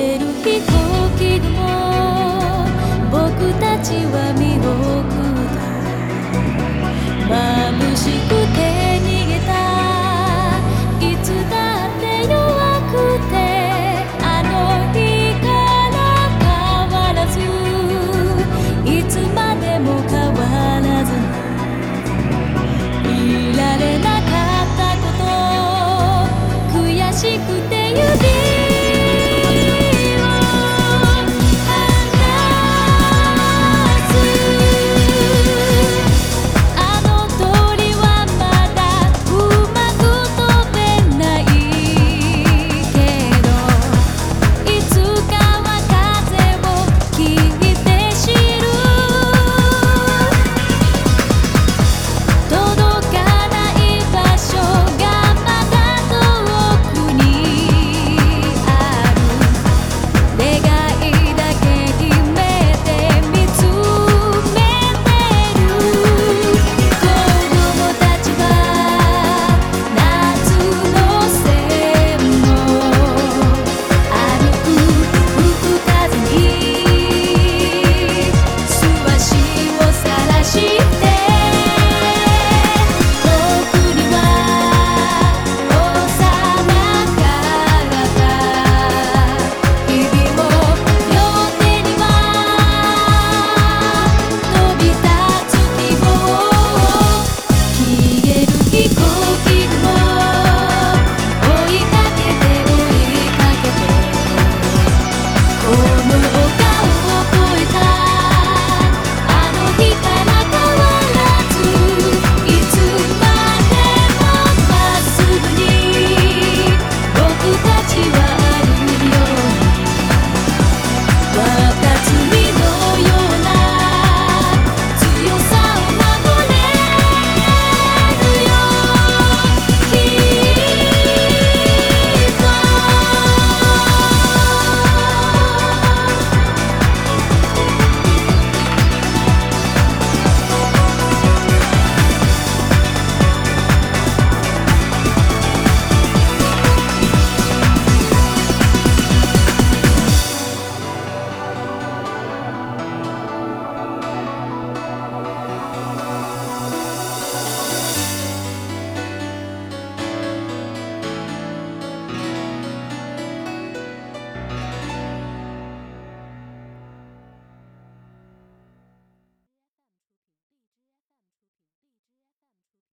見る飛行機も